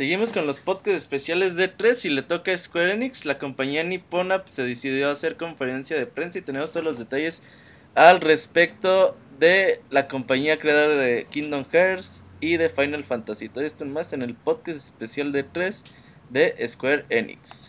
Seguimos con los podcasts especiales de 3 y le toca a Square Enix. La compañía nipona se decidió hacer conferencia de prensa y tenemos todos los detalles al respecto de la compañía creadora de Kingdom Hearts y de Final Fantasy. Todo esto más en el podcast especial de 3 de Square Enix.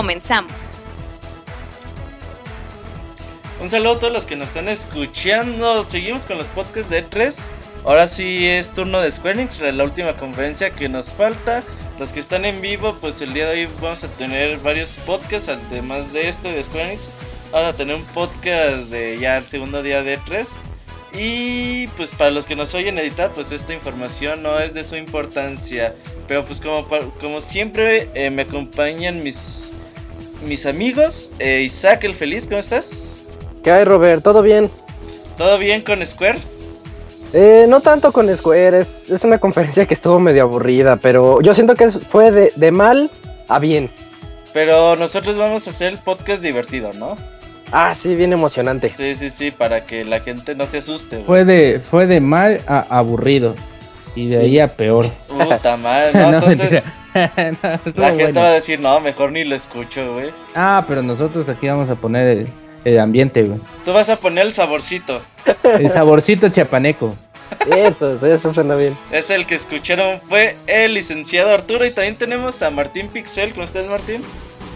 Comenzamos. Un saludo a todos los que nos están escuchando. Seguimos con los podcasts de 3. Ahora sí es turno de Square Enix, la última conferencia que nos falta. Los que están en vivo, pues el día de hoy vamos a tener varios podcasts, además de este de Square Enix. Vamos a tener un podcast de ya el segundo día de 3. Y pues para los que nos oyen editar, pues esta información no es de su importancia. Pero pues como, como siempre eh, me acompañan mis, mis amigos. Eh, Isaac el Feliz, ¿cómo estás? ¿Qué hay, Robert? ¿Todo bien? ¿Todo bien con Square? Eh, no tanto con Square, es, es, una conferencia que estuvo medio aburrida, pero yo siento que fue de, de, mal a bien. Pero nosotros vamos a hacer el podcast divertido, ¿no? Ah, sí, bien emocionante. Sí, sí, sí, para que la gente no se asuste. Güey. Fue de, fue de mal a aburrido. Y de ahí a peor. Puta madre, ¿no? Entonces, no, la gente bueno. va a decir, no, mejor ni lo escucho, güey. Ah, pero nosotros aquí vamos a poner el, el ambiente, güey. Tú vas a poner el saborcito. El saborcito chapaneco. Entonces, eso suena bien. Es el que escucharon fue el licenciado Arturo y también tenemos a Martín Pixel. ¿Cómo estás, Martín?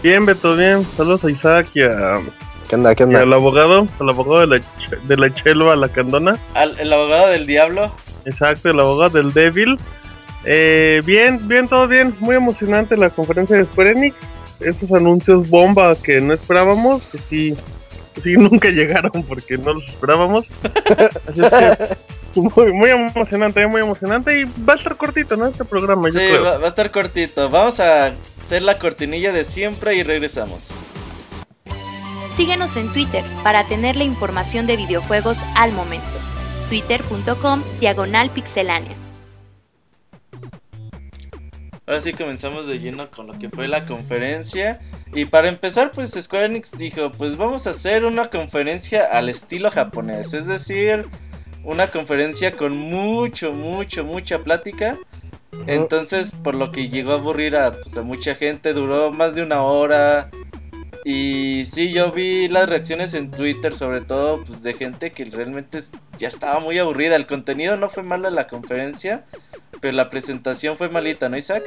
Bien, Beto, bien. Saludos a Isaac y a... ¿Qué onda, qué onda? Y al abogado, al abogado de la, de la Chelva, la Candona. Al, el abogado del diablo. Exacto, el abogado del débil. Eh, bien, bien, todo bien. Muy emocionante la conferencia de Square Enix. Esos anuncios bomba que no esperábamos, que sí, que sí nunca llegaron porque no los esperábamos. Así es que muy, muy emocionante, muy emocionante. Y va a estar cortito, ¿no? Este programa, sí, va, va a estar cortito. Vamos a hacer la cortinilla de siempre y regresamos. Síguenos en Twitter para tener la información de videojuegos al momento. Twitter.com Diagonal Pixelánea. Ahora sí comenzamos de lleno con lo que fue la conferencia. Y para empezar, pues Square Enix dijo, pues vamos a hacer una conferencia al estilo japonés. Es decir, una conferencia con mucho, mucho, mucha plática. Entonces, por lo que llegó a aburrir a, pues, mucha gente, duró más de una hora. Y sí, yo vi las reacciones en Twitter, sobre todo pues de gente que realmente ya estaba muy aburrida. El contenido no fue malo en la conferencia, pero la presentación fue malita, ¿no, Isaac?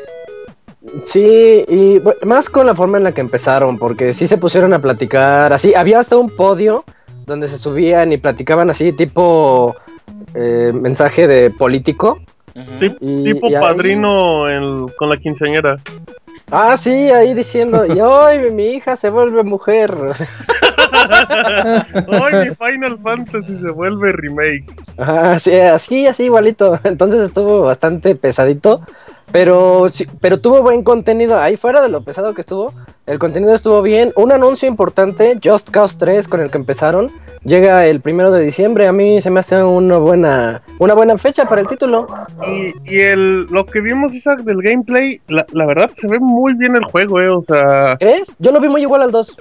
Sí, y más con la forma en la que empezaron, porque sí se pusieron a platicar así. Había hasta un podio donde se subían y platicaban así, tipo eh, mensaje de político. Uh -huh. y, tipo y padrino ahí... en, con la quinceañera. Ah, sí, ahí diciendo, y hoy mi hija se vuelve mujer. hoy mi Final Fantasy se vuelve remake. Ah, sí, así, así igualito. Entonces estuvo bastante pesadito. Pero, sí, pero tuvo buen contenido. Ahí fuera de lo pesado que estuvo, el contenido estuvo bien. Un anuncio importante, Just Cause 3, con el que empezaron, llega el primero de diciembre. A mí se me hace una buena, una buena fecha para el título. Y, y el, lo que vimos, Isaac, del gameplay, la, la, verdad se ve muy bien el juego, eh. O sea. ¿Crees? Yo lo vi muy igual al 2.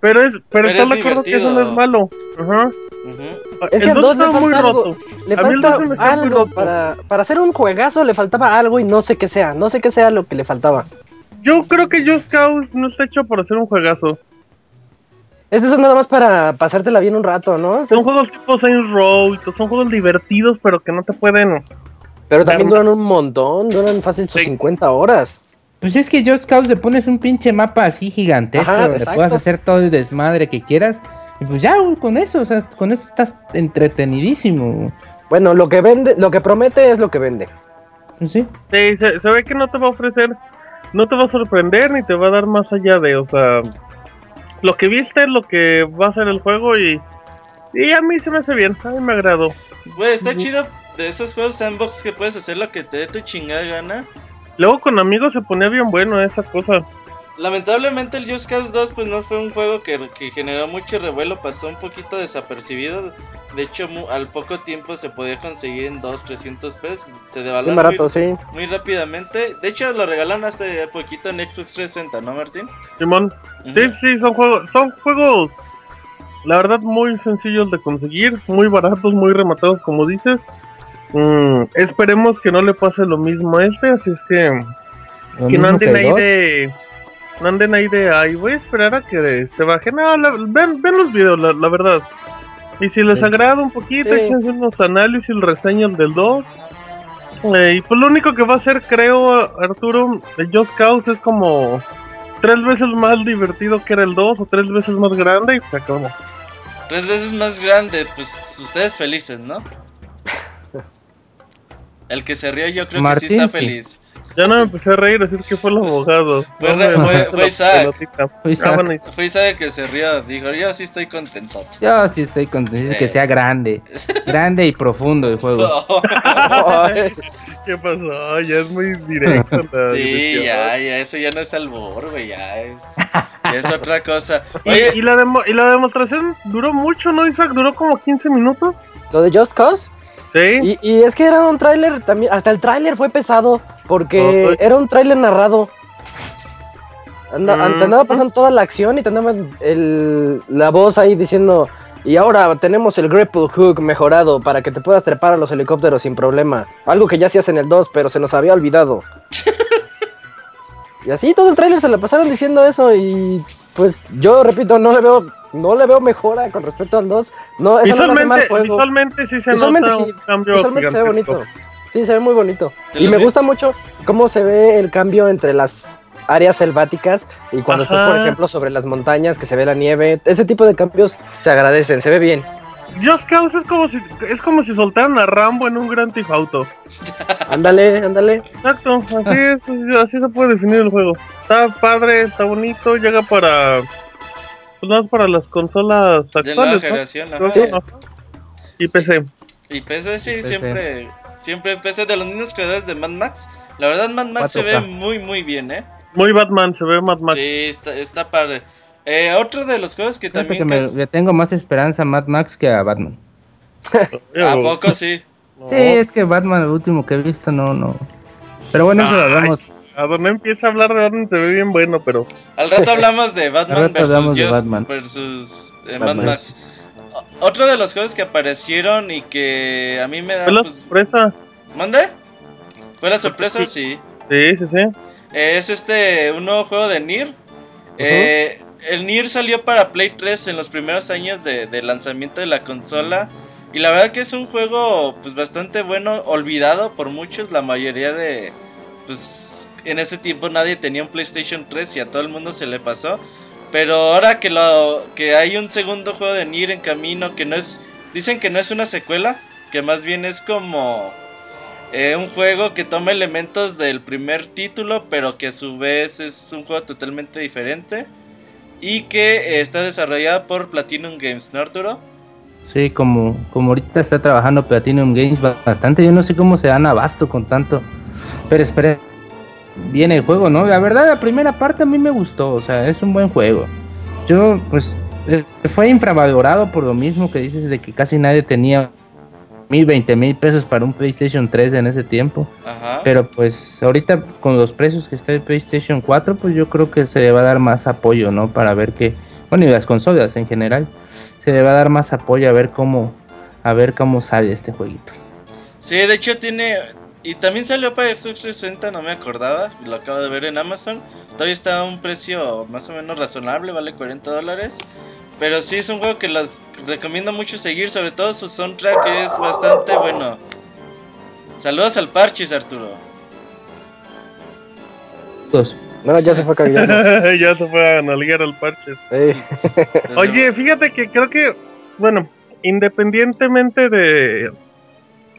Pero es, pero, pero está de acuerdo que eso no es malo. Ajá. Uh -huh. Es que el 2 está muy algo, roto. Le a falta algo para, para hacer un juegazo, le faltaba algo y no sé qué sea. No sé qué sea lo que le faltaba. Yo creo que Just Cause no está hecho para hacer un juegazo. Este es nada más para pasártela bien un rato, ¿no? Son juegos tipo Saints Row, son juegos divertidos, pero que no te pueden. Pero también duran un montón, duran fácil sus sí. 50 horas. Pues es que Just Cause le pones un pinche mapa así gigantesco Ajá, donde exacto. puedas hacer todo el desmadre que quieras. Y pues ya, con eso, o sea, con eso estás entretenidísimo. Bueno, lo que vende, lo que promete es lo que vende. Pues sí. Sí, se, se ve que no te va a ofrecer, no te va a sorprender ni te va a dar más allá de, o sea, lo que viste es lo que va a ser el juego y, y a mí se me hace bien, a mí me agradó. Güey, está chido de esos juegos sandbox que puedes hacer lo que te dé tu chingada gana. Luego con amigos se ponía bien bueno esa cosa. Lamentablemente el Just Cause 2 pues no fue un juego que, que generó mucho revuelo, pasó un poquito desapercibido. De hecho, mu- al poco tiempo se podía conseguir en 2, 300 pesos. Se devaluó Bien muy, barato, sí. muy rápidamente. De hecho, lo regalaron hace poquito en Xbox 360, ¿no, Martín? Simón, sí, sí, son juegos, son juegos, la verdad, muy sencillos de conseguir, muy baratos, muy rematados, como dices. Mm, esperemos que no le pase lo mismo a este, así es que no anden ahí de no anden ahí de ay voy a esperar a que se baje no la- ven, ven los videos la, la verdad y si les Sí. agrada un poquito Sí. échense unos análisis reseñas del 2 Eh, y pues lo único que va a ser creo Arturo el Just Cause es como tres veces más divertido que era el 2 o tres veces más grande y se acabó Tres veces más grande, pues ustedes felices, ¿no? El que se rió yo creo Martín, que sí está sí. feliz. ya no me empecé a reír así es que fue el abogado Fue No re- me- fue- la fue Isaac. pelotita. Fue Isaac. Ah, bueno, Isaac. Fue Isaac que se rió, dijo, yo sí estoy contento. Yo sí estoy contento, dice que sea grande. grande y profundo el juego. ¿Qué pasó? Ya es muy directo. la sí, ya, ya, eso ya no es albor, güey, ya es, ya es otra cosa. Y, la demo- y la demostración duró mucho, ¿no, Isaac? Duró como 15 minutos. Lo de Just Cause. Sí. Y, y es que era un tráiler también, hasta el tráiler fue pesado, porque era un tráiler narrado. Anda, Mm. Te andaba pasando toda la acción y te andaba el, la voz ahí diciendo, y ahora tenemos el grapple hook mejorado para que te puedas trepar a los helicópteros sin problema. Algo que ya hacías en el 2, pero se nos había olvidado. y así todo el tráiler se la pasaron diciendo eso y pues yo repito, no le veo, no le veo mejora con respecto al 2. No, eso no Visualmente, juego. visualmente sí se Visualmente nota sí, un cambio Visualmente se ve bonito. Sí, se ve muy bonito. Y me gusta mucho cómo se ve el cambio entre las áreas selváticas y cuando estás, por ejemplo, sobre las montañas, que se ve la nieve. Ese tipo de cambios se agradecen, se ve bien. Just Cause es como si es como si soltaran a Rambo en un Grand Theft Auto. Ándale, ándale. Exacto, así es, así se puede definir el juego. Está padre, está bonito, llega para más para las consolas de nueva actuales, ¿no? generación, ajá. Ajá. Y PC. Y PC sí, PC. siempre, siempre PC de los mismos creadores de Mad Max. La verdad, Mad Max se ve 4K. muy, muy bien, ¿eh? Muy Batman, se ve Mad Max. Sí, está, está padre. Eh, otro de los juegos que Fíjate también... que me- le tengo más esperanza a Mad Max que a Batman. ¿A poco sí? No, Sí, es que Batman, el último que he visto, no, no. Pero bueno, eso lo Ay. hablamos. A donde empieza a hablar de Batman se ve bien bueno, pero Al rato hablamos de Batman Al rato versus, hablamos de Just- Batman. versus eh, Mad Batman. Max. Otro de los juegos que aparecieron y que a mí me da... fue la Pues, sorpresa. ¿Mande? ¿Fue la sorpresa? Sí. Sí, sí, sí. Eh, es este, un nuevo juego de Nier. Eh, el Nier salió para Play 3 en los primeros años de, de lanzamiento de la consola. Y la verdad que es un juego pues bastante bueno, olvidado por muchos. La mayoría de... Pues en ese tiempo nadie tenía un PlayStation 3 y a todo el mundo se le pasó. Pero ahora que, lo, que hay un segundo juego de Nier en camino que no es... Dicen que no es una secuela, que más bien es como... Eh, un juego que toma elementos del primer título, pero que a su vez es un juego totalmente diferente. Y que eh, está desarrollado por Platinum Games, ¿no, Arturo? Sí, como, como ahorita está trabajando Platinum Games ba- bastante, yo no sé cómo se dan abasto con tanto. Pero espere, viene el juego, ¿no? La verdad, la primera parte a mí me gustó, o sea, es un buen juego. Yo, pues, eh, fue infravalorado por lo mismo que dices de que casi nadie tenía mil, veinte mil pesos para un PlayStation 3 en ese tiempo. Ajá. Pero pues ahorita con los precios que está el PlayStation 4, pues yo creo que se le va a dar más apoyo, ¿no? Para ver que, bueno, y las consolas en general, se le va a dar más apoyo a ver cómo, a ver cómo sale este jueguito. Sí, de hecho tiene... Y también salió para Xbox 360, no me acordaba. Lo acabo de ver en Amazon. Todavía está a un precio más o menos razonable, vale 40 dólares. Pero sí es un juego que los recomiendo mucho seguir, sobre todo su soundtrack que es bastante bueno. Saludos al Parchis, Arturo. No, ya se fue cargando. ya se fue a nalguear al Desde- Oye, fíjate que creo que, bueno, independientemente de,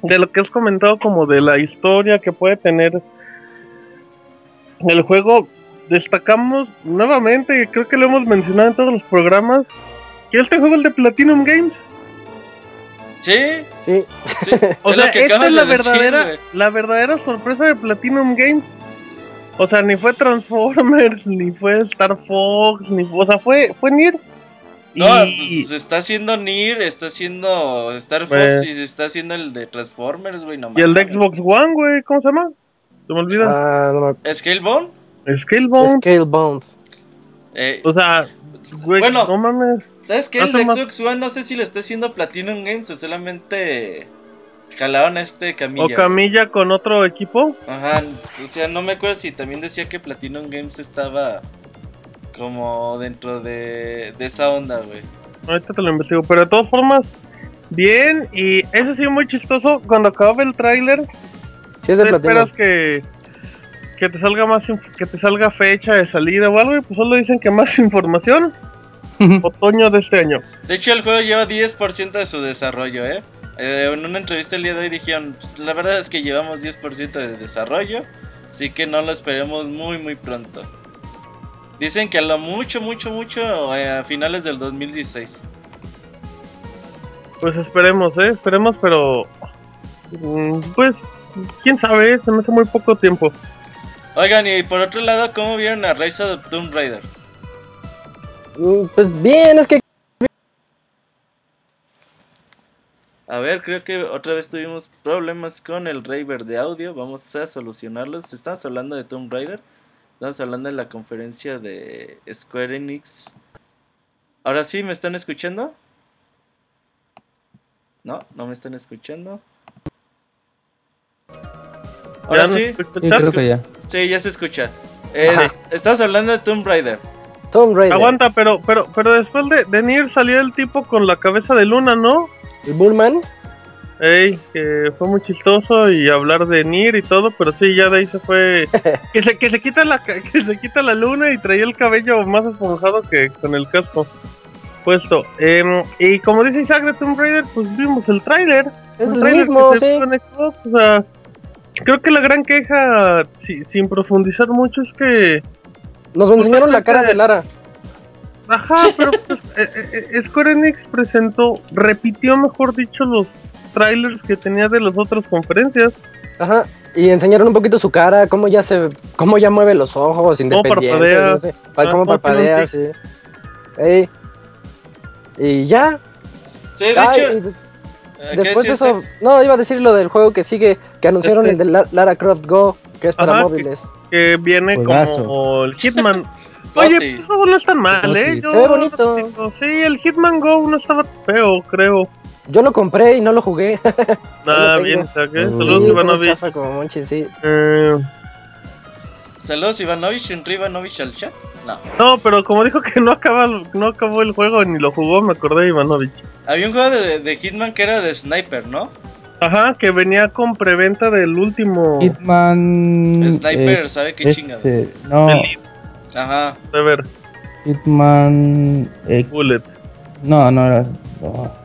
de lo que has comentado como de la historia que puede tener el juego, destacamos nuevamente, y creo que lo hemos mencionado en todos los programas, que este juego es el de Platinum Games. Sí, sí. sí. O es sea, que esta es la de verdadera, la verdadera sorpresa de Platinum Games. O sea, ni fue Transformers, ni fue Star Fox, ni o sea, fue, fue Nier. No, Y- pues está haciendo Nier, está haciendo Star Fox Eh. y se está haciendo el de Transformers, güey, no y el de. Xbox One, güey, ¿cómo se llama? Se me olvida. Ah, no me Scalebone. Scalebound. Scale Bones. Eh, O sea, güey, Bueno. no mames. ¿Sabes qué? El de Xbox One no sé si lo está haciendo Platinum Games o solamente jalaron a este Camilla. O güey. Camilla con otro equipo. Ajá, o sea, no me acuerdo si también decía que Platinum Games estaba como dentro de, de esa onda, güey. Ahorita te lo investigo. Pero de todas formas, bien. Y eso sí, muy chistoso. Cuando acababa el tráiler, Sí, es de ¿Tú platino. esperas que, que te salga más que te salga fecha de salida o algo? Y pues solo dicen que más información. Otoño de este año. De hecho, el juego lleva 10% de su desarrollo, ¿eh? Eh, En una entrevista el día de hoy dijeron, "Pues, la verdad es que llevamos 10% de desarrollo, así que no lo esperemos muy, muy pronto. Dicen que a lo mucho, mucho, mucho eh, a finales del 2016. Pues esperemos, ¿eh? Esperemos, pero... mm, Pues, quién sabe, se me hace muy poco tiempo. Oigan, y por otro lado, ¿cómo vieron a Rise of the Tomb Raider? Mm, Pues bien, es que A ver, creo que otra vez tuvimos problemas con el Raver de audio. Vamos a solucionarlos. Estamos hablando de Tomb Raider. Estamos hablando de la conferencia de Square Enix. Ahora sí, ¿me están escuchando? No, no me están escuchando. Ahora ¿Ya nos sí, escuchas? Creo que ya. sí, ya se escucha. Eh, estamos hablando de Tomb Raider. Tomb Raider, Aguanta, pero, pero, pero después de, de Nier salió el tipo con la cabeza de luna, ¿no? el Bullman, Ey, que fue muy chistoso y hablar de Nier y todo, pero sí, ya de ahí se fue. que se, que se quita la que se quita la luna y traía el cabello más esponjado que con el casco puesto. Em, y como dice Isaac de Tomb Raider, pues vimos el tráiler. es el mismo, que se sí. o sea, creo que la gran queja, si- sin profundizar mucho, es que. Nos enseñaron la cara de Lara. Ajá, pero pues, eh, eh, eh, Square Enix presentó, repitió, mejor dicho, los trailers que tenía de las otras conferencias. Ajá. Y enseñaron un poquito su cara, cómo ya se, cómo ya mueve los ojos, independientes, parpadea. no sé, Ah, cómo parpadea, sí. Ey. Y ya. Sí, de Ay, hecho, eh, ¿qué después de eso, no, iba a decir lo del juego que sigue, que anunciaron Este. el de La- Lara Croft Go, que es para Ajá, móviles. que viene Juegazo. como el Hitman. Oye, pues juego no es tan mal, ¿eh? Yo Se ve bonito. Sí, el Hitman Go no estaba feo, creo. Yo lo compré y no lo jugué. Nada, tengo. bien, Isaac, ¿eh? Sí, Saludos, Sí, Ivanovich. chafa como Monchi, sí. Eh, Saludos Ivanovich, Henry Ivanovich al chat. No. no, pero como dijo que no, acaba, no acabó el juego ni lo jugó, me acordé de Ivanovich. Había un juego de, de Hitman que era de Sniper, ¿no? Ajá, que venía con preventa del último Hitman. Sniper, eh, ¿sabe qué ese- chingados? No, Elite, Ajá. de ver, Hitman. eh, Bullet. no, no era. no.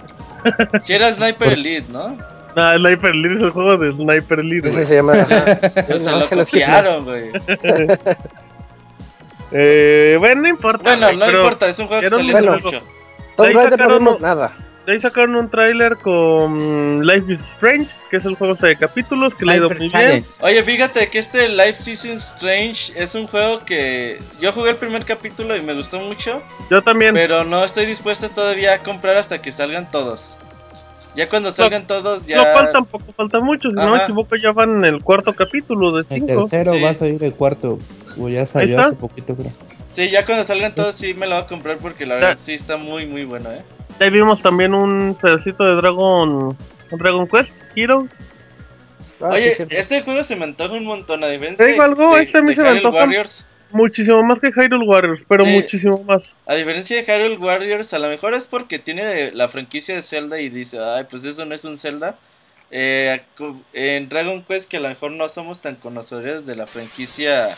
Si era Sniper Elite, ¿no? Nah, Sniper Elite es el juego de Sniper Elite. Ese se llama. Pues se No, lo no copiaron, güey. Eh, bueno, no importa. Bueno, no pero importa, es un juego que salió hace bueno. mucho. Tomb ahí Raider no un- nada. De ahí sacaron un tráiler con Life is Strange, que es el juego de capítulos que le ha ido muy bien. Oye, fíjate que este Life Season Strange es un juego que yo jugué el primer capítulo y me gustó mucho, Yo también. pero no estoy dispuesto todavía a comprar hasta que salgan todos. Ya cuando salgan todos, ya. No falta tampoco falta mucho, si no me equivoco ya van en el cuarto capítulo de El cinco. tercero Sí. va a salir el cuarto. O ya salió está. hace poquito, creo. Sí, ya cuando salgan todos, sí me lo voy a comprar porque la verdad sí está muy, muy bueno, ¿eh? Ahí vimos también un pedacito de Dragon Dragon Quest Heroes. Ah, Oye, este juego se me antoja un montón, a diferencia Te digo algo, de, este a mí se me Hyrule antoja. Warriors. Muchísimo más que Hyrule Warriors, pero Sí. muchísimo más. A diferencia de Hyrule Warriors, a lo mejor es porque tiene la franquicia de Zelda y dice, ay, pues eso no es un Zelda. Eh, en Dragon Quest, que a lo mejor no somos tan conocedores de la franquicia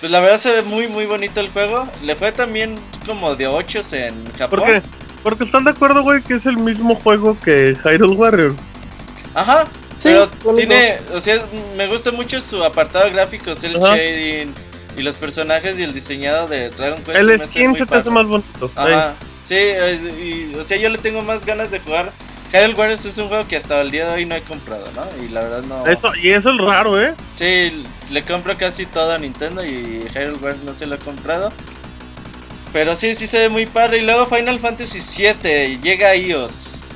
Pues la verdad se ve muy muy bonito el juego. Le fue también como de 8 en Japón. ¿Por qué? Porque están de acuerdo, güey, que es el mismo juego que Hyrule Warriors. Ajá. Sí, pero tiene, o sea, me gusta mucho su apartado gráfico, el Ajá. shading y los personajes y el diseñado de Dragon Quest. El skin se te hace más bonito. Ajá. Sí, eh, y, o sea, yo le tengo más ganas de jugar. Hyrule Warriors es un juego que hasta el día de hoy no he comprado, ¿no? Y la verdad no. Eso, y eso es raro, ¿eh? Sí, le compro casi todo a Nintendo y Hyrule Warriors no se lo he comprado. Pero sí, sí se ve muy padre. Y luego Final Fantasy VII llega a iOS.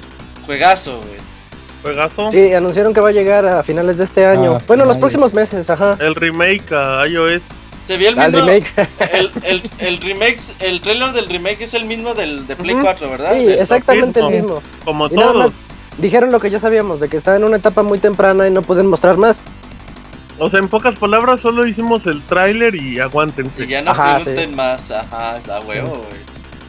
Juegazo, güey. Juegazo. Sí, anunciaron que va a llegar a finales de este año. Ah, bueno, los próximos meses, ajá. El remake a iOS. Se vio el mismo. remake. El, el, el remake, el trailer del remake es el mismo del de Play Ujú. 4, ¿verdad? sí, Del- exactamente el mismo. Como Y nada todos. más dijeron lo que ya sabíamos, de que estaba en una etapa muy temprana y no pueden mostrar más. O sea, en pocas palabras, solo hicimos el tráiler y aguántense. Y ya no Ajá, pregunten más, ajá, la huevo, güey.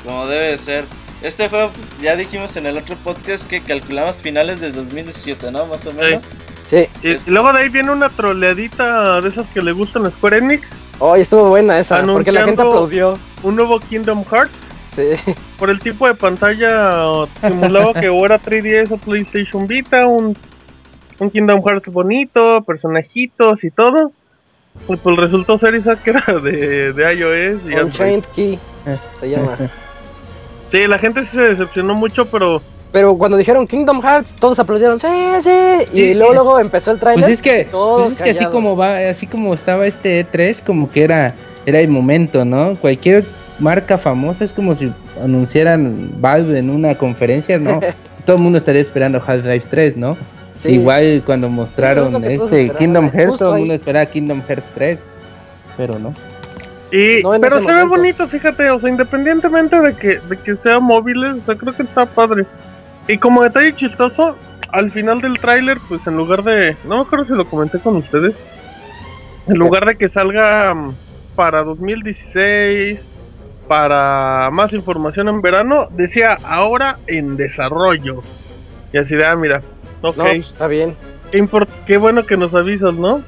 Como debe de ser. Este juego, pues ya dijimos en el otro podcast que calculamos finales del 2017, ¿no? Más o menos. Sí, Y, Es- y luego de ahí viene una troleadita de esas que le gustan a Square Enix. hoy estuvo buena esa, porque la gente Anunciando- aplaudió. Un nuevo Kingdom Hearts. Sí, Por el tipo de pantalla simulaba que o era 3DS o PlayStation Vita. Un, un Kingdom Hearts bonito, personajitos y todo. Y pues resultó ser esa que era de, de iOS y. Unchained Key Eh. se llama. Sí, la gente sí se decepcionó mucho, pero Pero cuando dijeron Kingdom Hearts, todos aplaudieron, sí, sí. Y Sí, luego, sí. luego empezó el tráiler. Pues es que, todos pues es que así como va, así como estaba este E3, como que era, era el momento, ¿no? Cualquier marca famosa es como si anunciaran Valve en una conferencia, ¿no? Todo el mundo estaría esperando Half-Life 3, ¿no? Sí. Igual cuando mostraron este Kingdom eh, Hearts, todo el mundo esperaba Kingdom Hearts 3, pero no. Y, No pero se ve bonito, fíjate, o sea, independientemente de que, de que sea móviles, o sea, creo que está padre. Y como detalle chistoso, al final del tráiler, pues en lugar de, no me acuerdo si lo comenté con ustedes, en lugar de que salga mm, para 2016, para más información en verano, decía ahora en desarrollo. Y así de, ah, mira, ok, No, pues, está bien. qué, import- qué bueno que nos avisas, ¿no?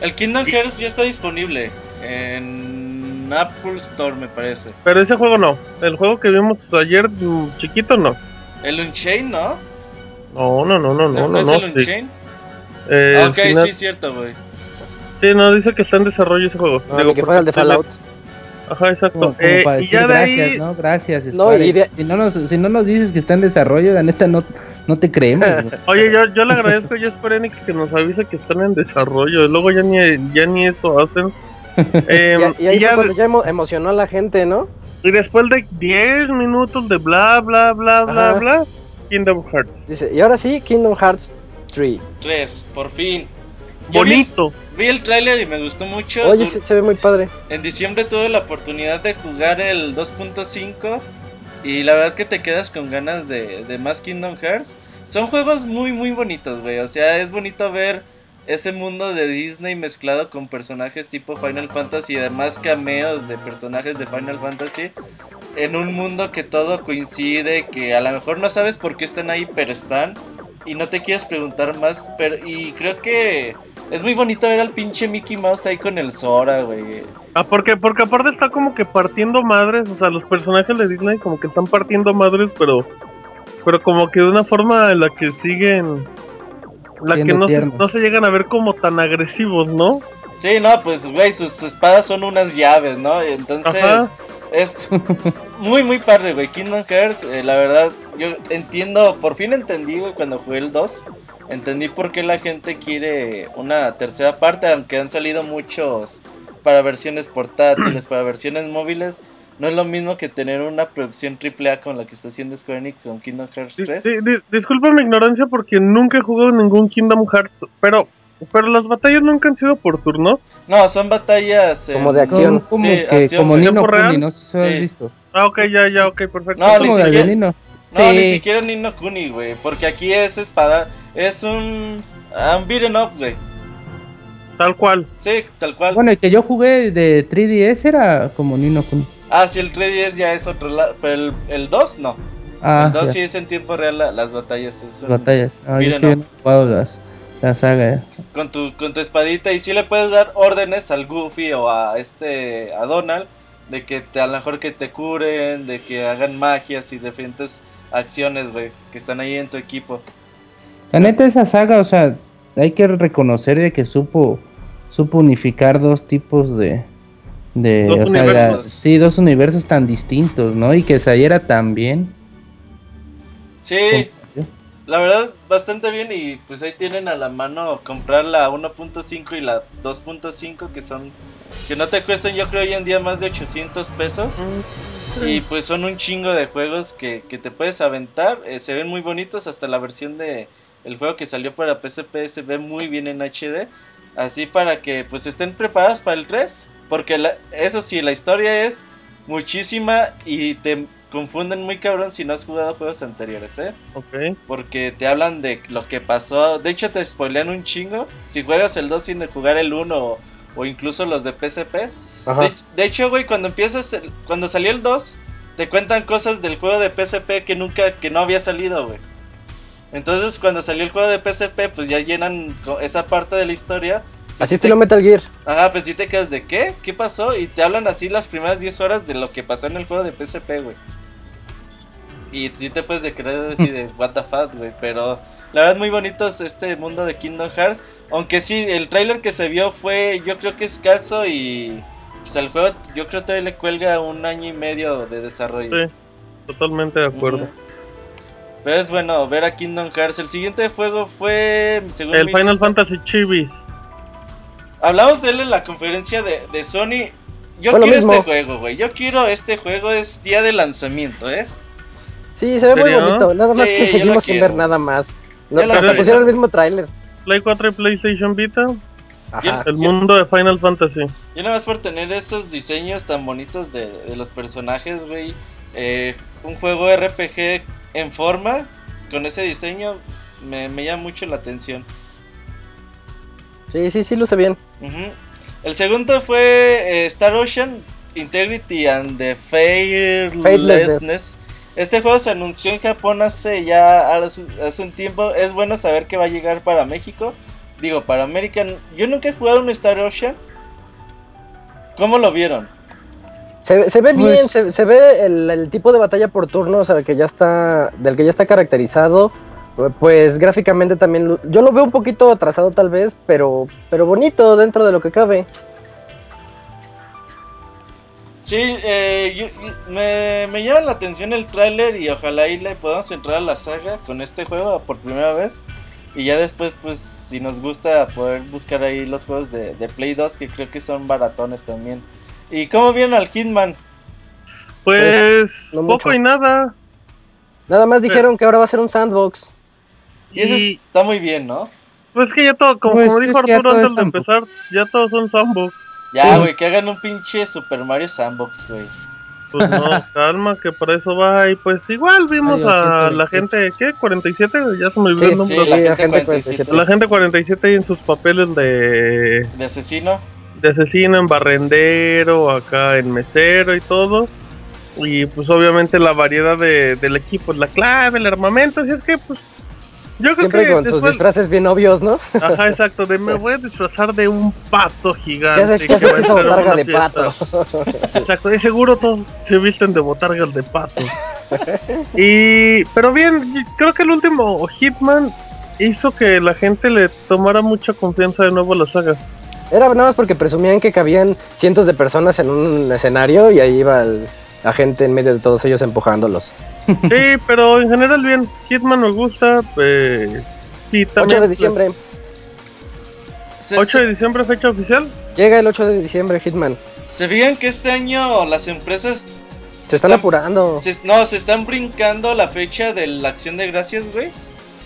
El Kingdom Hearts ya está disponible en Apple Store, me parece. Pero ese juego no, el juego que vimos ayer, mm, chiquito, no. El Unchained, ¿no? No, no, no, no, no, no, es no. el sí. Unchained? Eh, Ah, al ok, final- sí, cierto, güey. sí, no, dice que está en desarrollo ese juego. No, Digo, ni que fuera el de Fallout. Ajá, exacto. Como, como Eh, para y decir ya de gracias, ahí, ¿no? Gracias, No, de- si, no nos, si no nos dices que está en desarrollo, la neta no, no te creemos. oye, yo, yo le agradezco a Square Enix que nos avise que están en desarrollo. Luego ya ni, ya ni eso hacen. Eh, Y, y ahí y, ya ya emo- emocionó a la gente, ¿no? y después de 10 minutos de bla, bla, bla, bla, Ajá. bla, Kingdom Hearts. Dice, y ahora sí, Kingdom Hearts 3. Tres, por fin. Yo Bonito. vi el tráiler y me gustó mucho. Oye, se ve muy padre. En diciembre tuve la oportunidad de jugar el 2.5 y la verdad que te quedas con ganas de, de más Kingdom Hearts. Son juegos muy muy bonitos, güey. O sea, es bonito ver ese mundo de Disney mezclado con personajes tipo Final Fantasy y además cameos de personajes de Final Fantasy en un mundo que todo coincide, que a lo mejor no sabes por qué están ahí, pero están y no te quieres preguntar más, pero y creo que es muy bonito ver al pinche Mickey Mouse ahí con el Sora, güey. Ah, porque, porque aparte está como que partiendo madres. O sea, los personajes de Disney como que están partiendo madres, pero. Pero como que de una forma en la que siguen. La que no se, no se llegan a ver como tan agresivos, ¿no? Sí, no, pues, güey, sus espadas son unas llaves, ¿no? Entonces, Ajá. es muy, muy padre, güey. Kingdom Hearts, eh, la verdad, yo entiendo, por fin entendí, güey, cuando jugué el 2. Entendí por qué la gente quiere una tercera parte, aunque han salido muchos para versiones portátiles, para versiones móviles. No es lo mismo que tener una producción AAA con la que está haciendo Square Enix con Kingdom Hearts Di- 3. di- di- disculpa mi ignorancia porque nunca he jugado ningún Kingdom Hearts, pero pero las batallas nunca han sido por turno. No, son batallas. Como de acción. Como, Sí, que, acción, como no sé si has Sí. visto. Ah, ok, ya, ya, ok, perfecto. No, ni como las de siquiera- No, ni siquiera Nino Kuni, güey. Porque aquí es espada. Es un. ah, Un beat'em up, güey. Tal cual. Sí, tal cual. Bueno, el que yo jugué de 3DS era como Nino Kuni. Ah, sí, el 3DS ya es otro lado. Pero el, el 2 no. Ah, el 2 ya, sí es en tiempo real la- las batallas. Es un- batallas. Ah, yo Miren, sí jugado las, La saga. con tu, con tu espadita y sí le puedes dar órdenes al Goofy o a este a Donald de que te, a lo mejor que te curen, de que hagan magias y diferentes acciones, güey, que están ahí en tu equipo. La neta, esa saga, o sea, hay que reconocer de que supo, supo unificar dos tipos de. de Dos o sea, universos. sí, dos universos tan distintos, ¿no? Y que saliera tan bien. Sí, la verdad bastante bien y pues ahí tienen a la mano comprar la 1.5 y la 2.5 que son que no te cuestan yo creo hoy en día más de 800 pesos. Y pues son un chingo de juegos que, que te puedes aventar. eh, se ven muy bonitos. Hasta la versión de el juego que salió para PSP se ve muy bien en HD. Así para que pues estén preparados para el 3. Porque la- eso sí, la historia es muchísima y te confunden muy cabrón si no has jugado juegos anteriores, ¿eh? Ok. Porque te hablan de lo que pasó. De hecho te spoilean un chingo. Si juegas el 2 sin jugar el 1 o, o incluso los de PSP. De, de hecho, güey, cuando empiezas, el- cuando salió el 2, te cuentan cosas del juego de PSP que nunca, que no había salido, güey. Entonces, cuando salió el juego de PSP, pues ya llenan esa parte de la historia. Pues Así sí estilo te, Metal Gear. Ajá, pues sí te quedas de ¿qué? ¿Qué pasó? Y te hablan así las primeras 10 horas de lo que pasó en el juego de PSP, güey. Y sí te puedes de creer decir de what the fuck, güey. Pero la verdad muy bonito es este mundo de Kingdom Hearts. Aunque sí, el tráiler que se vio fue, yo creo que escaso y... Pues al juego yo creo que todavía le cuelga un año y medio de desarrollo. Sí, totalmente de acuerdo. Ujú. Pero es bueno ver a Kingdom Hearts. El siguiente juego fue... según El Final lista- Fantasy Chivis. Hablamos de él en la conferencia de, de Sony. Yo Fue quiero este juego, güey. Yo quiero este juego. Es día de lanzamiento, ¿eh? Sí, se ve muy bonito. Nada más Sí, que seguimos sin ver nada más. No, hasta pusieron el mismo tráiler. Play 4 y PlayStation Vita. Ajá. El mundo de Final Fantasy. Yo nada más por tener esos diseños tan bonitos de, de los personajes, güey. eh, un juego RPG en forma, con ese diseño, me, me llama mucho la atención. Sí, sí, sí, luce bien. El segundo fue eh, Star Ocean Integrity and the. Faithlessness. Este juego se anunció en Japón hace ya hace, hace un tiempo. Es bueno saber que va a llegar para México. Digo, para América. Yo nunca he jugado un Star Ocean. ¿Cómo lo vieron? Se, se ve Pues- bien, se, se ve el, el tipo de batalla por turnos al que ya está, del que ya está caracterizado. Pues gráficamente también, lo- yo lo veo un poquito atrasado tal vez, pero, pero bonito dentro de lo que cabe. Sí, eh, yo- yo- me, me llama la atención el tráiler y ojalá ahí le podamos entrar a la saga con este juego por primera vez. Y ya después, pues, si nos gusta poder buscar ahí los juegos de, de Play 2, que creo que son baratones también. ¿Y cómo vieron al Hitman? Pues, no poco mucho. y nada. Nada más dijeron que ahora va a ser un sandbox. Y eso está muy bien, ¿no? pues que ya todo, como, Pues como dijo Arturo antes de empezar, ya todos son sandbox. Ya, Sí. güey, que hagan un pinche Super Mario Sandbox, güey. Pues no, calma, que para eso va. Y pues igual vimos Ay, a 128. la gente, ¿qué? ¿47? Ya se me olvidó Sí, el Sí, número. la Sí, gente Agente 47 La gente 47 ahí en sus papeles de, de asesino. de asesino, en barrendero, acá en mesero y todo. Y pues obviamente la variedad de, del equipo es la clave, el armamento. Así es que pues yo creo Siempre que con sus después, disfraces bien obvios, ¿no? Ajá, exacto, de me voy a disfrazar de un pato gigante. ¿Qué haces, que entrar a botarga de pato? Exacto, y seguro todos se visten de botargas de pato. y, pero bien, creo que el último Hitman hizo que la gente le tomara mucha confianza de nuevo a la saga. Era nada más porque presumían que cabían cientos de personas en un escenario y ahí iba el- la gente en medio de todos ellos empujándolos. Sí, pero en general bien, Hitman me gusta. Eh, y 8 también, de diciembre. Se, 8 de diciembre, fecha oficial. Llega el 8 de diciembre Hitman. ¿se fijan que este año las empresas Se están apurando. se- no, se están brincando la fecha de la acción de gracias, güey?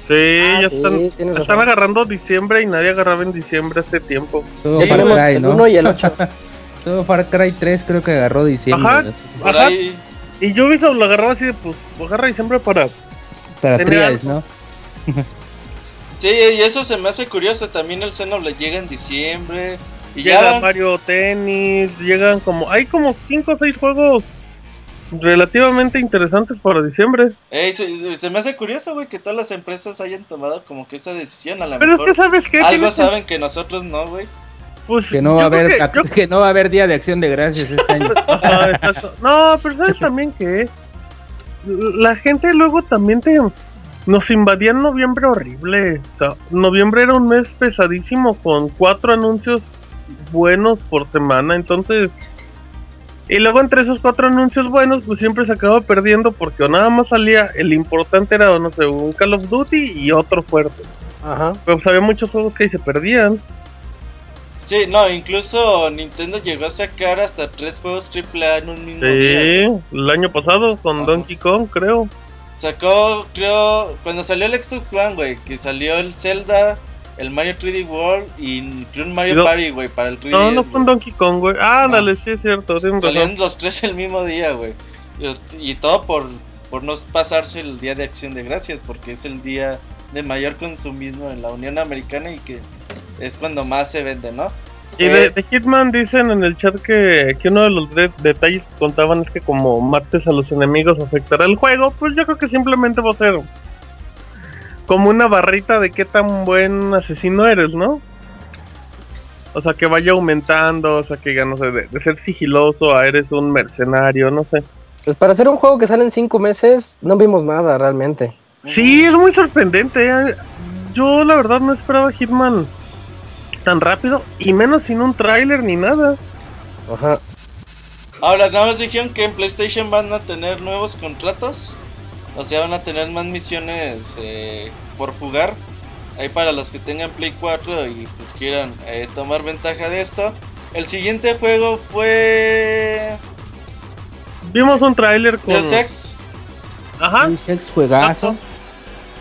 Sí, Ah, ya sí, están, están agarrando diciembre y nadie agarraba en diciembre hace tiempo. Sí, Far Cry, el ¿no? 1 y el 8. Todo Far Cry 3 creo que agarró diciembre. Ajá. ¿no? Ajá. ahí. Y yo Ubisoft lo agarraba así de, pues, agarra diciembre para... Para trials, ¿no? Sí, y eso se me hace curioso. También el Xenoblade llega en diciembre. Y ya Llega van- Mario Tennis, llegan como... Hay como 5 o 6 juegos relativamente interesantes para diciembre. Ey, se, se me hace curioso, güey, que todas las empresas hayan tomado como que esa decisión. A lo Pero es mejor que, ¿sabes qué? algo saben que nosotros no, güey. Pues, Que no va a haber que- cap- yo- que no va a haber día de acción de gracias este año. No, pero ¿sabes también que La gente luego también te... Nos invadía en noviembre horrible. O sea, noviembre era un mes pesadísimo con cuatro anuncios buenos por semana. Entonces... Y luego entre esos cuatro anuncios buenos, pues siempre se acaba perdiendo porque nada más salía, el importante era, no sé, un Call of Duty y otro fuerte. Ajá. Pero pues había muchos juegos que ahí se perdían. Sí, no, incluso Nintendo llegó a sacar hasta tres juegos AAA en un mismo día. Sí, el año pasado con. Donkey Kong, creo. Sacó, creo, cuando salió el Xbox One, güey, que salió el Zelda, el Mario 3D World y creo un Mario Party, güey, para el 3DS. No, no con Donkey Kong, güey. Ah, ándale, sí es cierto. Salían los tres el mismo día, güey. Y, y todo por, por no pasarse el día de acción de gracias, porque es el día de mayor consumismo en la Unión Americana y que es cuando más se vende, ¿no? Y de, Eh, de Hitman dicen en el chat que, que uno de los de- detalles que contaban es que como mates a los enemigos afectará el juego, pues yo creo que simplemente va a ser como una barrita de qué tan buen asesino eres, ¿no? O sea, que vaya aumentando, o sea, que ya no sé, de, de ser sigiloso a eres un mercenario, no sé. Pues para hacer un juego que sale en cinco meses, no vimos nada realmente. Sí, es muy sorprendente. eh. Yo la verdad no esperaba Hitman tan rápido y menos sin un tráiler ni nada. Ajá. Ahora, nada más dijeron que en PlayStation van a tener nuevos contratos. O sea, van a tener más misiones eh, por jugar. Ahí para los que tengan Play 4 y pues quieran eh, tomar ventaja de esto. El siguiente juego fue. Vimos un tráiler con Deus Ex. Ajá. Un sex juegazo.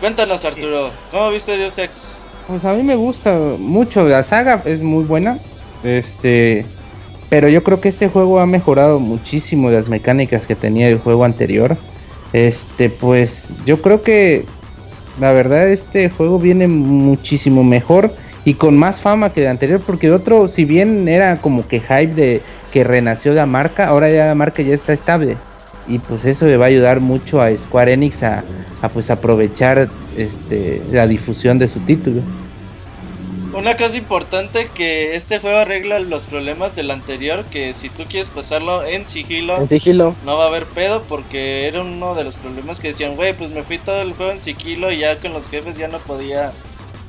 Cuéntanos, Arturo, ¿cómo viste Deus Ex? Pues a mí me gusta mucho, la saga es muy buena. Este, pero yo creo que este juego ha mejorado muchísimo las mecánicas que tenía el juego anterior. Este, pues yo creo que la verdad este juego viene muchísimo mejor y con más fama que el anterior porque el otro si bien era como que hype de que renació la marca, ahora ya la marca ya está estable y pues eso le va a ayudar mucho a Square Enix a, pues aprovechar este la difusión de su título. Una cosa importante que este juego arregla los problemas del anterior, que si tú quieres pasarlo en sigilo, En sigilo. no va a haber pedo porque era uno de los problemas que decían, güey, pues me fui todo el juego en sigilo y ya con los jefes ya no podía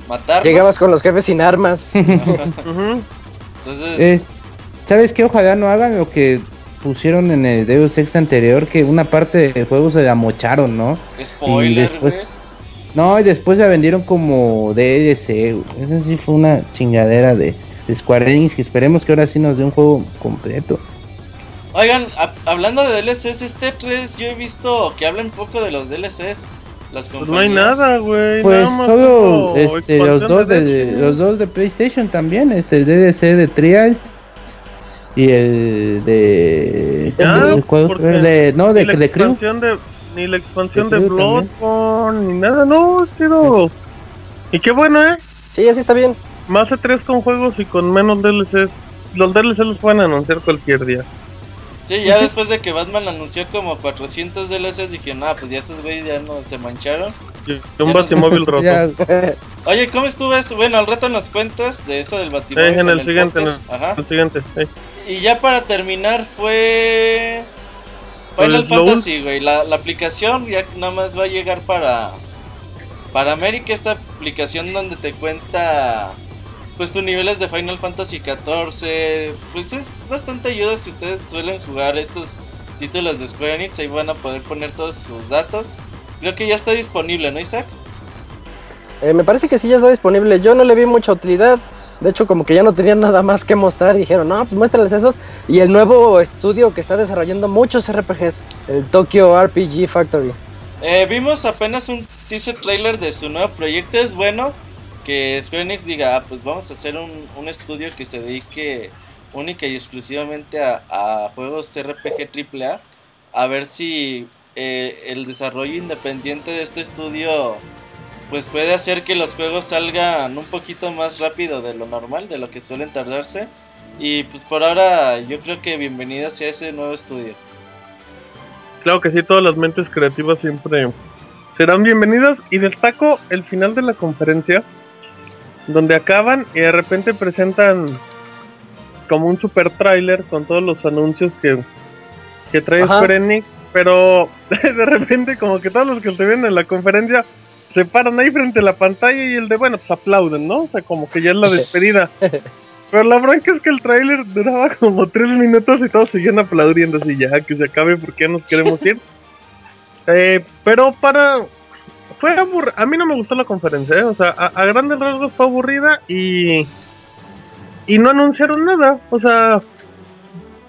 matar. Llegabas con los jefes sin armas. Entonces, Es- ¿Sabes qué? Ojalá no hagan lo que pusieron en el Deus Ex anterior, que una parte del juego se la mocharon, ¿no? spoiler, y después... güey. No, y después la vendieron como DLC. Esa sí fue una chingadera de, de Square Enix, que esperemos que ahora sí nos dé un juego completo. Oigan, hab- hablando de DLCs, este 3 yo he visto que hablan poco de los DLCs. Las Pues no hay nada, güey. Pues nada más solo este, los dos de los dos de PlayStation también, este el DLC de Trials y el de el de- no de, ni la de Crew. expansión de ni la expansión De de. Bloodborne ni nada, no, cero. Y qué bueno, eh. Sí, así está bien. Más de tres con juegos y con menos DLCs. Los DLCs los pueden anunciar cualquier día. Sí, ya después de que Batman anunció como 400 DLCs, dije, nah, pues ya esos güeyes ya no se mancharon. Y un batimóvil roto. Oye, ¿cómo estuvo eso? Bueno, al rato nos cuentas de eso del Batimóvil. Eh, en en el siguiente, podcast. Ajá. El siguiente, sí. Y ya para terminar fue Final Fantasy, güey. La, la aplicación ya nada más va a llegar para para América esta aplicación donde te cuenta pues tus niveles de Final Fantasy 14. Pues es bastante ayuda si ustedes suelen jugar estos títulos de Square Enix, ahí van a poder poner todos sus datos. Creo que ya está disponible, ¿no, Isaac? Eh, me parece que sí ya está disponible. Yo no le vi mucha utilidad. De hecho, como que ya no tenían nada más que mostrar. Y dijeron, no, pues muéstrales esos. Y el nuevo estudio que está desarrollando muchos RPGs. El Tokyo RPG Factory. Eh, vimos apenas un teaser trailer de su nuevo proyecto. Es bueno que Square Enix diga, ah, pues vamos a hacer un, estudio que se dedique única y exclusivamente a, a juegos RPG AAA. A ver si eh, el desarrollo independiente de este estudio pues puede hacer que los juegos salgan un poquito más rápido de lo normal, de lo que suelen tardarse. Y pues por ahora yo creo que bienvenido sea ese nuevo estudio. Claro que sí, todas las mentes creativas siempre serán bienvenidas. Y destaco el final de la conferencia, donde acaban y de repente presentan como un super trailer con todos los anuncios que, que trae Ajá. Square Enix. Pero de repente, como que todos los que estuvieron en la conferencia se paran ahí frente a la pantalla y el de, bueno, pues aplauden, ¿no? O sea, como que ya es la despedida. Pero la bronca es que el tráiler duraba como tres minutos y todos seguían aplaudiendo así ya, que se acabe porque ya nos queremos ir. Eh, pero para... Fue aburrida. A mí no me gustó la conferencia, ¿eh? O sea, a, a grandes rasgos fue aburrida y... Y no anunciaron nada. O sea...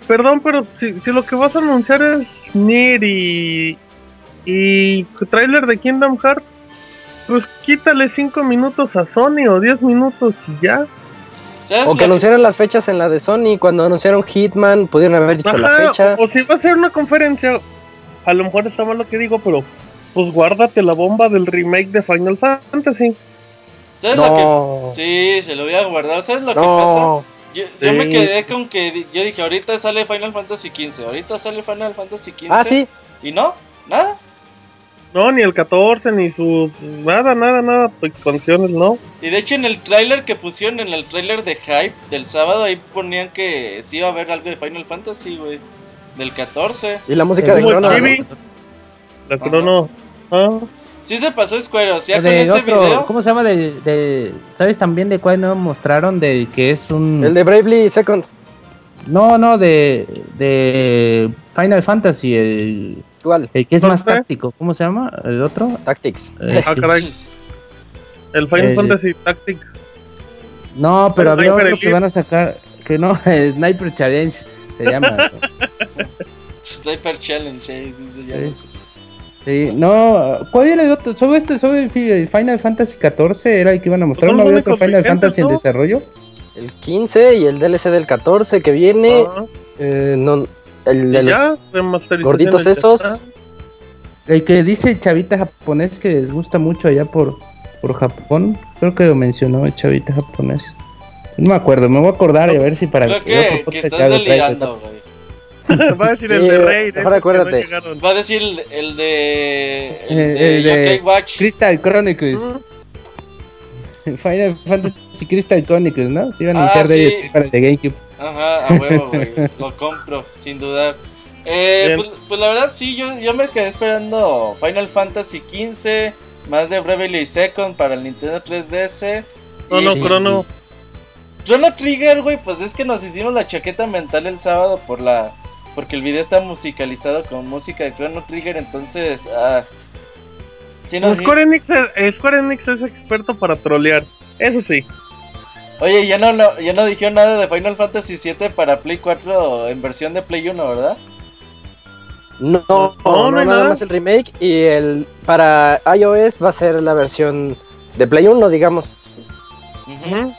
Perdón, pero si, si lo que vas a anunciar es Nier y... Y tráiler de Kingdom Hearts, pues quítale 5 minutos a Sony o 10 minutos y ya. ¿Sabes O lo que anunciaran las fechas en la de Sony. Cuando anunciaron Hitman, pudieron haber dicho la Ajá, fecha. O, o si va a ser una conferencia, a lo mejor está mal lo que digo, pero pues guárdate la bomba del remake de Final Fantasy. ¿Sabes lo No, que.? Sí, se lo voy a guardar. ¿Sabes lo que pasa? Yo, yo me quedé con que. Yo dije, ahorita sale Final Fantasy XV. Ahorita sale Final Fantasy XV. Ah, sí. Y no, nada. No, ni el 14, ni su. Nada, nada, nada. pues, Expansiones, no. Y de hecho, en el tráiler que pusieron, en el tráiler de Hype del sábado, ahí ponían que sí iba a haber algo de Final Fantasy, güey. Del 14. Y la música de Chrono. La. Ah, Sí se pasó Square, o sea, con ese otro- video. ¿Cómo se llama? De, de- ¿Sabes también de cuál no mostraron? De que es un... El de Bravely Second. No, no, de, de Final Fantasy, el, Igual. el que es ¿No más táctico. ¿Cómo se llama? ¿El otro? Tactics. Eh, ah, caray. El Final Eh, Fantasy Tactics. No, pero El había Sniper otro que van a sacar, que no, el Sniper Challenge se llama. Sniper Challenge, eh, sí, sí, ya Sí. Sí, no, ¿cuál era el otro? ¿Sobre esto, sobre el fi- el Final Fantasy 14 era el que iban a mostrar? ¿No había otro Final Fantasy en desarrollo? El 15 y el DLC del 14 que viene. Ah, eh, no, el los ya, gorditos esos. El que dice el chavita japonés que les gusta mucho allá por, por Japón. Creo que lo mencionó el chavita japonés. No me acuerdo, me voy a acordar y a ver si para Creo el que, que estás lo delirando, güey. Va a decir Sí, el de que no acuérdate. Va a decir el, el de. El Eh, de, el de Yokai Watch. Crystal Chronicles. Mm. Final Fantasy Crystal Chronicles, ¿no? Se iban a Ah, sí. ellos para el de GameCube. Ajá, a huevo, güey. Lo compro, sin dudar. Eh, pues, pues la verdad, sí, yo, yo me quedé esperando Final Fantasy XV, más de Bravely Second para el Nintendo 3DS. No, y, no, pues, Crono. Chrono Trigger, güey, pues es que nos hicimos la chaqueta mental el sábado por la. Porque el video está musicalizado con música de Chrono Trigger, entonces. Ah, sí nos- Square Enix, es, eh, Square Enix es experto para trolear. Eso sí. Oye, ya no, no, ya no dijeron nada de Final Fantasy VII para Play 4 en versión de Play 1, ¿verdad? No, No, no, nada nada. más el remake y el para iOS va a ser la versión de Play 1, digamos. Ujú.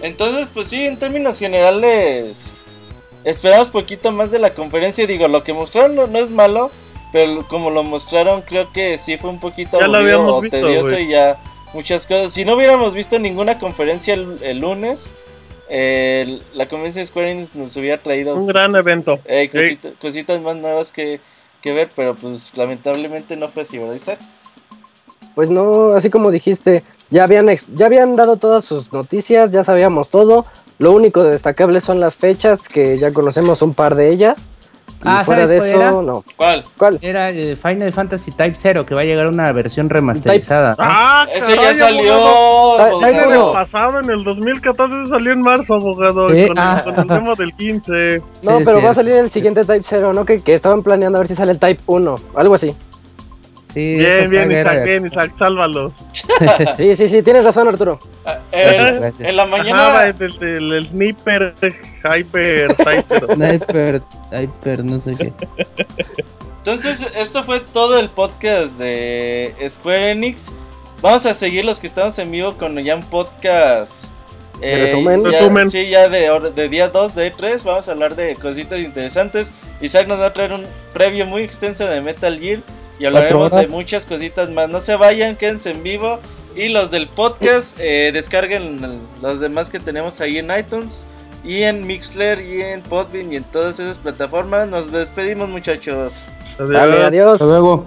Entonces, pues sí, en términos generales, esperamos poquito más de la conferencia. Digo, lo que mostraron no, no es malo, pero como lo mostraron, creo que sí fue un poquito Ya lo aburrido visto, tedioso güey. y ya muchas cosas. Si no hubiéramos visto ninguna conferencia el, el lunes, eh, la conferencia de Square Enix nos hubiera traído Un gran evento. eh, Sí. cositas más nuevas que, que ver, pero pues lamentablemente no fue así, ¿verdad, Isaac? Pues no, así como dijiste, ya habían ya habían dado todas sus noticias, ya sabíamos todo. Lo único destacable son las fechas que ya conocemos un par de ellas. Ah, fuera de ¿sabes eso, cuál era? no. ¿Cuál? ¿Cuál? Era el Final Fantasy Type 0 que va a llegar una versión remasterizada. ¡Ah, Ese ya caray, salió. abogado! Type El año uno. pasado, en el 2014, salió en marzo, abogado. Sí, con, ah. el, con el demo del 15. No, Sí, pero sí. va a salir el siguiente Type 0, ¿no? Que, que estaban planeando a ver si sale el Type 1, algo así. Sí, Bien, bien, Isaac, bien, Isaac, sálvalo. Sí, sí, sí, tienes razón, Arturo. Ah, en, Gracias. en la Ajá, mañana. el, el, el, el sniper, hyper, typer. Sniper, Hyper, no sé qué. Entonces, esto fue todo el podcast de Square Enix. Vamos a seguir los que estamos en vivo con ya un podcast. Eh, resumen. ya- Resumen. Sí, ya de, de día 2, de 3. Vamos a hablar de cositas interesantes. Isaac nos va a traer un previo muy extenso de Metal Gear. Y hablaremos de muchas cositas más. No se vayan, quédense en vivo. Y los del podcast, eh, descarguen el- los demás que tenemos ahí en iTunes. Y en Mixler y en Podbean y en todas esas plataformas. Nos despedimos muchachos. Adiós. Hasta luego.